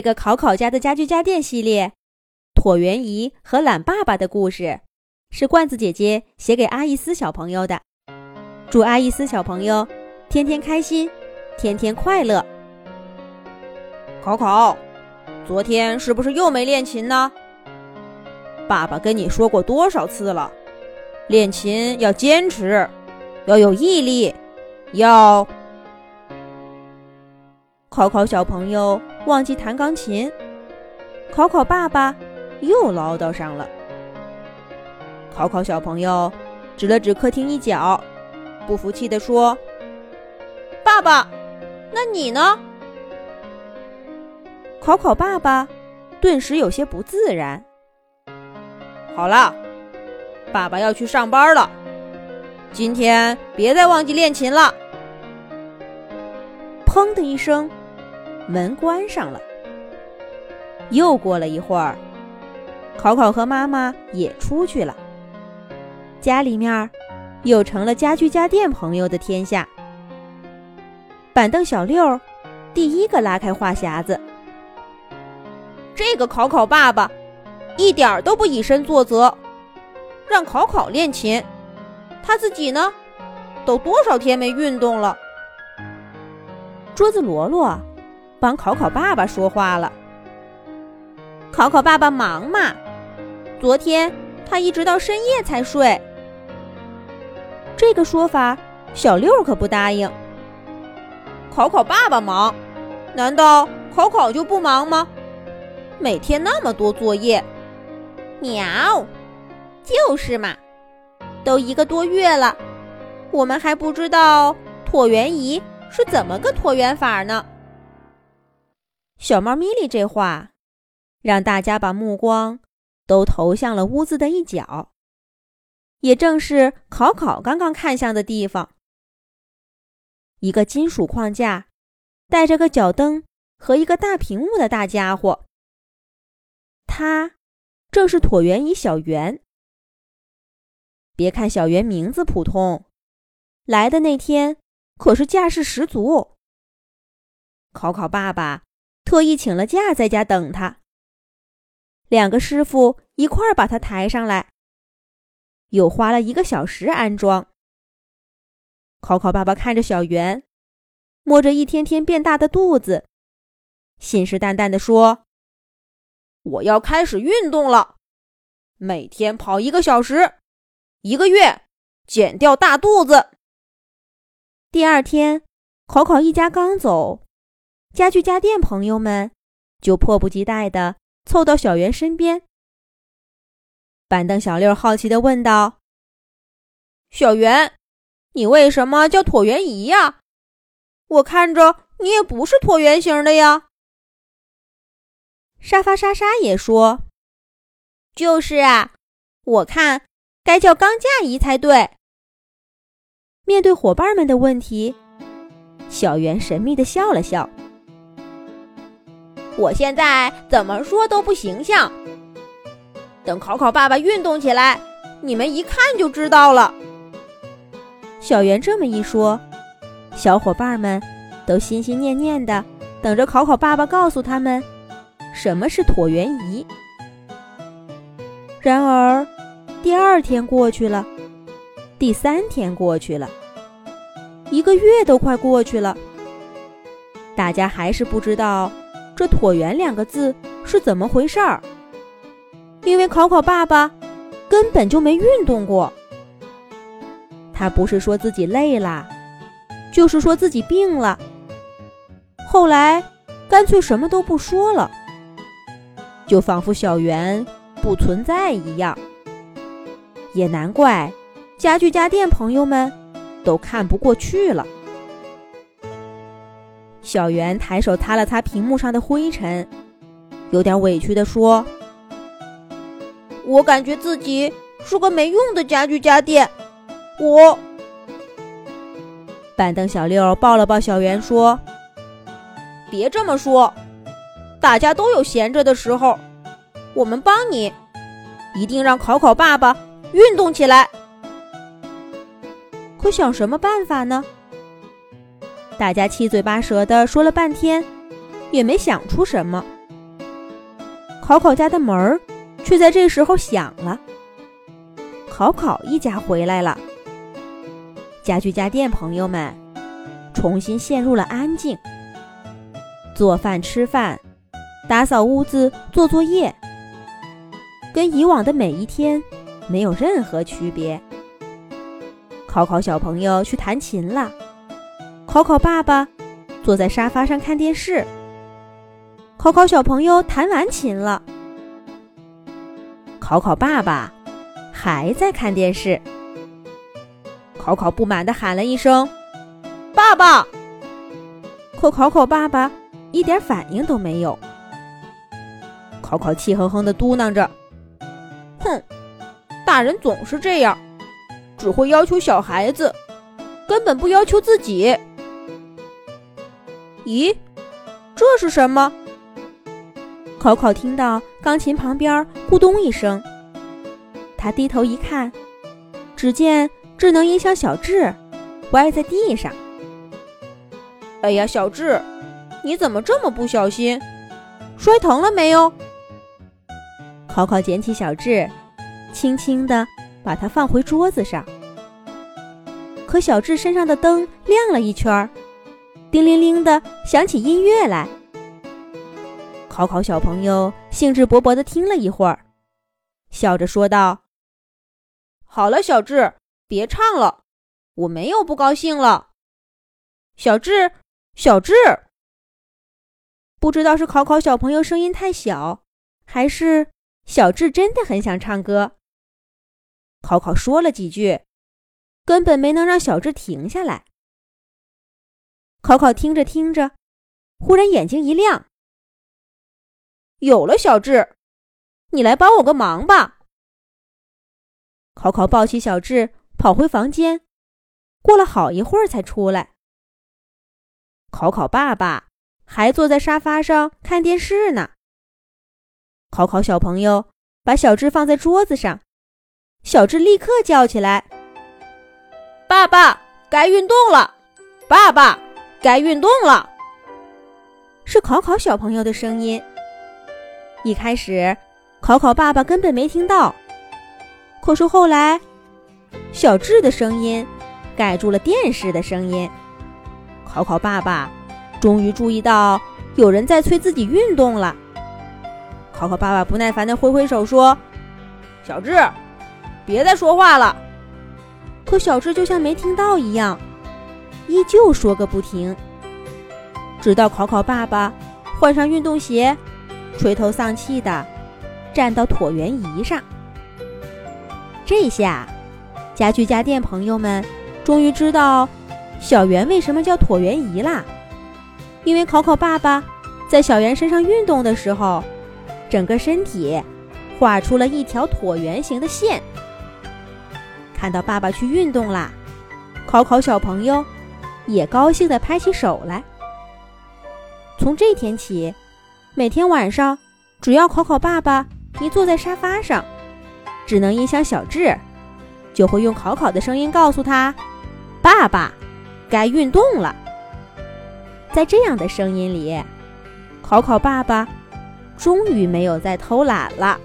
这个考考家的家具家电系列，椭圆仪和懒爸爸的故事，是罐子姐姐写给阿伊斯小朋友的。祝阿伊斯小朋友天天开心，天天快乐。考考，昨天是不是又没练琴呢？爸爸跟你说过多少次了，练琴要坚持，要有毅力，要……考考小朋友忘记弹钢琴，考考爸爸又唠叨上了。考考小朋友指了指客厅一角，不服气地说：“爸爸，那你呢？”考考爸爸顿时有些不自然。好了，爸爸要去上班了，今天别再忘记练琴了。砰的一声。门关上了。又过了一会儿，考考和妈妈也出去了。家里面又成了家具家电朋友的天下。板凳小六第一个拉开话匣子：“这个考考爸爸一点都不以身作则，让考考练琴，他自己呢，都多少天没运动了。”桌子罗罗。帮考考爸爸说话了。考考爸爸忙嘛，昨天他一直到深夜才睡。这个说法，小六可不答应。考考爸爸忙，难道考考就不忙吗？每天那么多作业，喵，就是嘛，都一个多月了，我们还不知道椭圆仪是怎么个椭圆法呢。小猫咪咪这话，让大家把目光都投向了屋子的一角，也正是考考刚刚看向的地方。一个金属框架，带着个脚蹬和一个大屏幕的大家伙，它正是椭圆仪小圆。别看小圆名字普通，来的那天可是架势十足。考考爸爸。特意请了假，在家等他。两个师傅一块儿把他抬上来，又花了一个小时安装。考考爸爸看着小圆，摸着一天天变大的肚子，信誓旦旦地说：“我要开始运动了，每天跑一个小时，一个月减掉大肚子。”第二天，考考一家刚走。家具家电朋友们就迫不及待地凑到小圆身边。板凳小六好奇地问道：“小圆，你为什么叫椭圆仪呀？我看着你也不是椭圆形的呀。”沙发莎莎也说：“就是啊，我看该叫钢架仪才对。”面对伙伴们的问题，小圆神秘地笑了笑。我现在怎么说都不形象。等考考爸爸运动起来，你们一看就知道了。小圆这么一说，小伙伴们都心心念念的等着考考爸爸告诉他们什么是椭圆仪。然而，第二天过去了，第三天过去了，一个月都快过去了，大家还是不知道。这“椭圆”两个字是怎么回事儿？因为考考爸爸根本就没运动过。他不是说自己累了，就是说自己病了。后来干脆什么都不说了，就仿佛小圆不存在一样。也难怪家具家电朋友们都看不过去了。小圆抬手擦了擦屏幕上的灰尘，有点委屈地说：“我感觉自己是个没用的家具家电。”我。板凳小六抱了抱小圆说：“别这么说，大家都有闲着的时候，我们帮你，一定让考考爸爸运动起来。可想什么办法呢？”大家七嘴八舌的说了半天，也没想出什么。考考家的门儿却在这时候响了。考考一家回来了。家具家电朋友们重新陷入了安静，做饭、吃饭、打扫屋子、做作业，跟以往的每一天没有任何区别。考考小朋友去弹琴了，考考爸爸坐在沙发上看电视。考考小朋友弹完琴了，考考爸爸还在看电视。考考不满地喊了一声：“爸爸！”可考考爸爸一点反应都没有。考考气哼哼地嘟囔着：“哼，大人总是这样，只会要求小孩子，根本不要求自己。”咦，这是什么？考考听到钢琴旁边咕咚一声，他低头一看，只见智能音箱小智歪在地上。哎呀，小智，你怎么这么不小心？摔疼了没有？考考捡起小智，轻轻地把它放回桌子上。可小智身上的灯亮了一圈，叮铃铃的响起音乐来。考考小朋友兴致勃勃地听了一会儿，笑着说道：“好了，小智，别唱了，我没有不高兴了。”小智，小智，不知道是考考小朋友声音太小，还是小智真的很想唱歌。考考说了几句，根本没能让小智停下来。考考听着听着，忽然眼睛一亮。有了，小智，你来帮我个忙吧。考考抱起小智跑回房间，过了好一会儿才出来。考考爸爸还坐在沙发上看电视呢。考考小朋友把小智放在桌子上，小智立刻叫起来：“爸爸，该运动了！爸爸，该运动了！”是考考小朋友的声音。一开始，考考爸爸根本没听到。可是后来，小智的声音盖住了电视的声音。考考爸爸终于注意到有人在催自己运动了。考考爸爸不耐烦地挥挥手说：“小智，别再说话了。”可小智就像没听到一样，依旧说个不停。直到考考爸爸换上运动鞋。垂头丧气的站到椭圆仪上，这下家具家电朋友们终于知道小圆为什么叫椭圆仪啦。因为考考爸爸在小圆身上运动的时候，整个身体画出了一条椭圆形的线。看到爸爸去运动啦，考考小朋友也高兴地拍起手来。从这天起。每天晚上，只要考考爸爸一坐在沙发上，只能影响小智就会用考考的声音告诉他：“爸爸，该运动了。”在这样的声音里，考考爸爸终于没有再偷懒了。